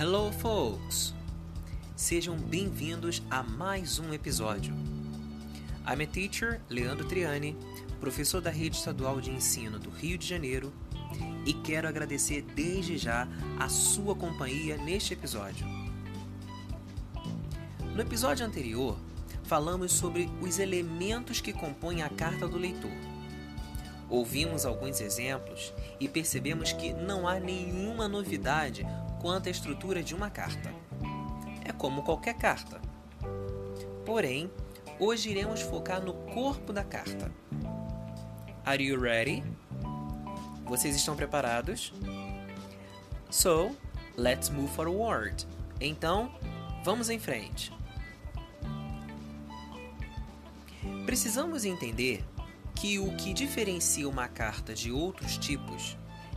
Hello, folks! Sejam bem-vindos a mais um episódio. I'm a teacher, Leandro Triani, professor da Rede Estadual de Ensino do Rio de Janeiro, e quero agradecer desde já a sua companhia neste episódio. No episódio anterior, falamos sobre os elementos que compõem a carta do leitor. Ouvimos alguns exemplos e percebemos que não há nenhuma novidade quanto à estrutura de uma carta. É como qualquer carta. Porém, hoje iremos focar no corpo da carta. Are you ready? Vocês estão preparados? So, let's move forward. Então, vamos em frente. Precisamos entender que o que diferencia uma carta de outros tipos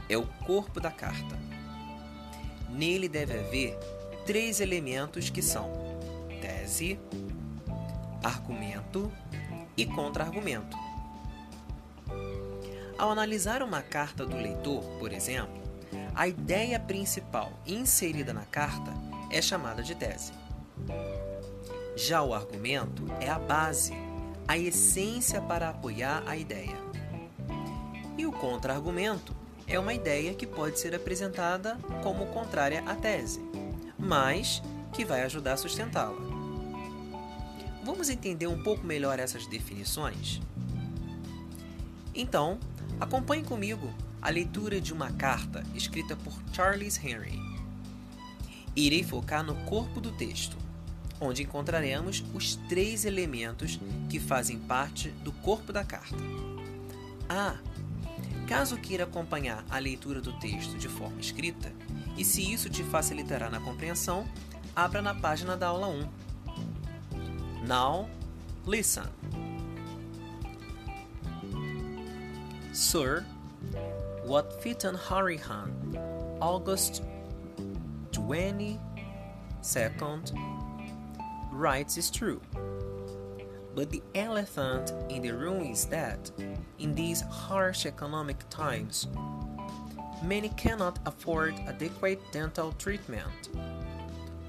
é o corpo da carta. Nele deve haver três elementos que são tese, argumento e contra-argumento. Ao analisar uma carta do leitor, por exemplo, a ideia principal inserida na carta é chamada de tese. Já o argumento é a base, a essência para apoiar a ideia. E o contra-argumento é uma ideia que pode ser apresentada como contrária à tese, mas que vai ajudar a sustentá-la. Vamos entender um pouco melhor essas definições? Então, acompanhe comigo a leitura de uma carta escrita por Charles Henry. Irei focar no corpo do texto, onde encontraremos os três elementos que fazem parte do corpo da carta. Ah, Caso queira acompanhar a leitura do texto de forma escrita, e se isso te facilitará na compreensão, abra na página da aula 1. Now, listen. Sir, what Fitan Harihan, August 22nd, writes is true. But the elephant in the room is that, in these harsh economic times, many cannot afford adequate dental treatment.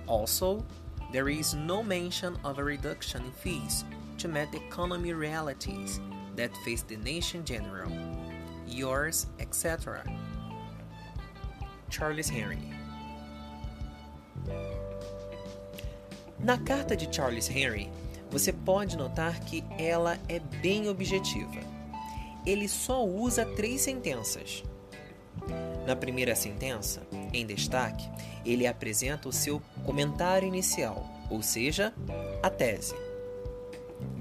Also, there is no mention of a reduction in fees to meet the economy realities that face the nation general, yours, etc. Charles Henry. Na carta de Charles Henry, você pode notar que ela é bem objetiva. Ele só usa três sentenças. Na primeira sentença, em destaque, ele apresenta o seu comentário inicial, ou seja, a tese.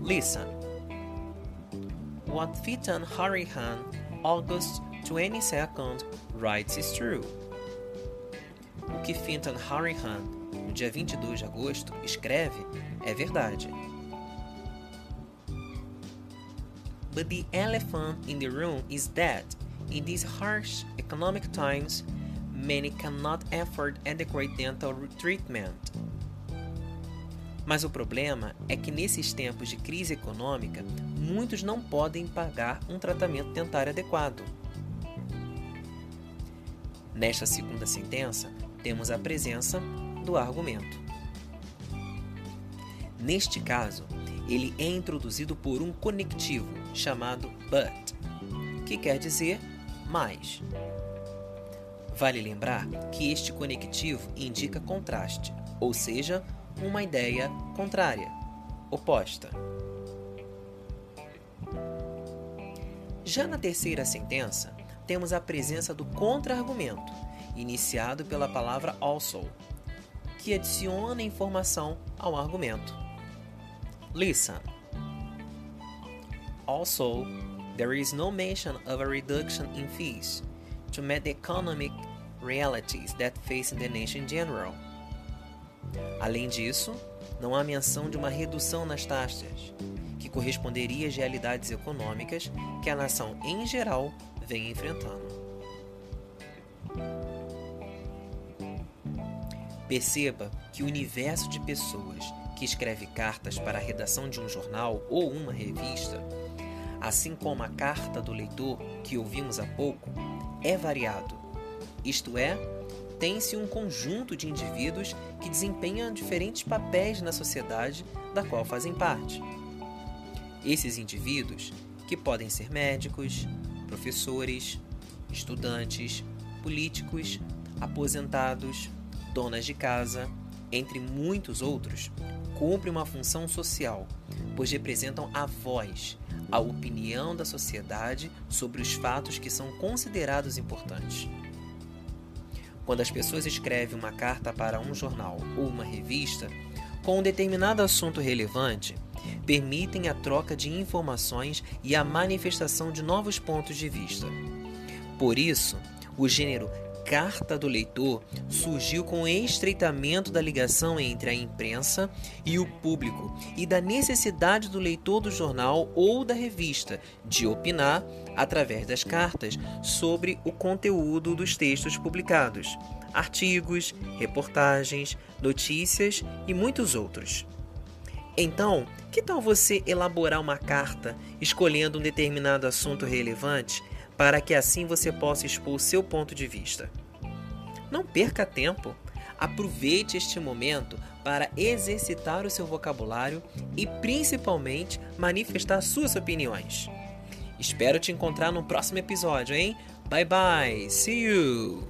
Listen. What Fitan Harihan, August 22nd, writes is true. O que Fintan Harihan, no dia 22 de agosto, escreve é verdade. But the elephant in the room is that, in these harsh economic times, many cannot afford adequate dental treatment. Mas o problema é que nesses tempos de crise econômica, muitos não podem pagar um tratamento dentário adequado. Nesta segunda sentença, temos a presença do argumento. Neste caso, ele é introduzido por um conectivo chamado but, que quer dizer mais. Vale lembrar que este conectivo indica contraste, ou seja, uma ideia contrária, oposta. Já na terceira sentença, temos a presença do contra-argumento, iniciado pela palavra also, que adiciona informação ao argumento. Listen. Also, there is no mention of a reduction in fees to meet the economic realities that face the nation in general. Além disso, não há menção de uma redução nas taxas, que corresponderia às realidades econômicas que a nação em geral vem enfrentando. Perceba que o universo de pessoas que escreve cartas para a redação de um jornal ou uma revista, assim como a carta do leitor que ouvimos há pouco, é variado. Isto é, pertence um conjunto de indivíduos que desempenham diferentes papéis na sociedade da qual fazem parte. Esses indivíduos, que podem ser médicos, professores, estudantes, políticos, aposentados, donas de casa, entre muitos outros, cumprem uma função social, pois representam a voz, a opinião da sociedade sobre os fatos que são considerados importantes. Quando as pessoas escrevem uma carta para um jornal ou uma revista com um determinado assunto relevante, permitem a troca de informações e a manifestação de novos pontos de vista. Por isso, o gênero carta do leitor surgiu com o estreitamento da ligação entre a imprensa e o público e da necessidade do leitor do jornal ou da revista de opinar, através das cartas, sobre o conteúdo dos textos publicados, artigos, reportagens, notícias e muitos outros. Então, que tal você elaborar uma carta escolhendo um determinado assunto relevante para que assim você possa expor seu ponto de vista? Não perca tempo. Aproveite este momento para exercitar o seu vocabulário e principalmente manifestar suas opiniões. Espero te encontrar no próximo episódio, hein? Bye bye. See you.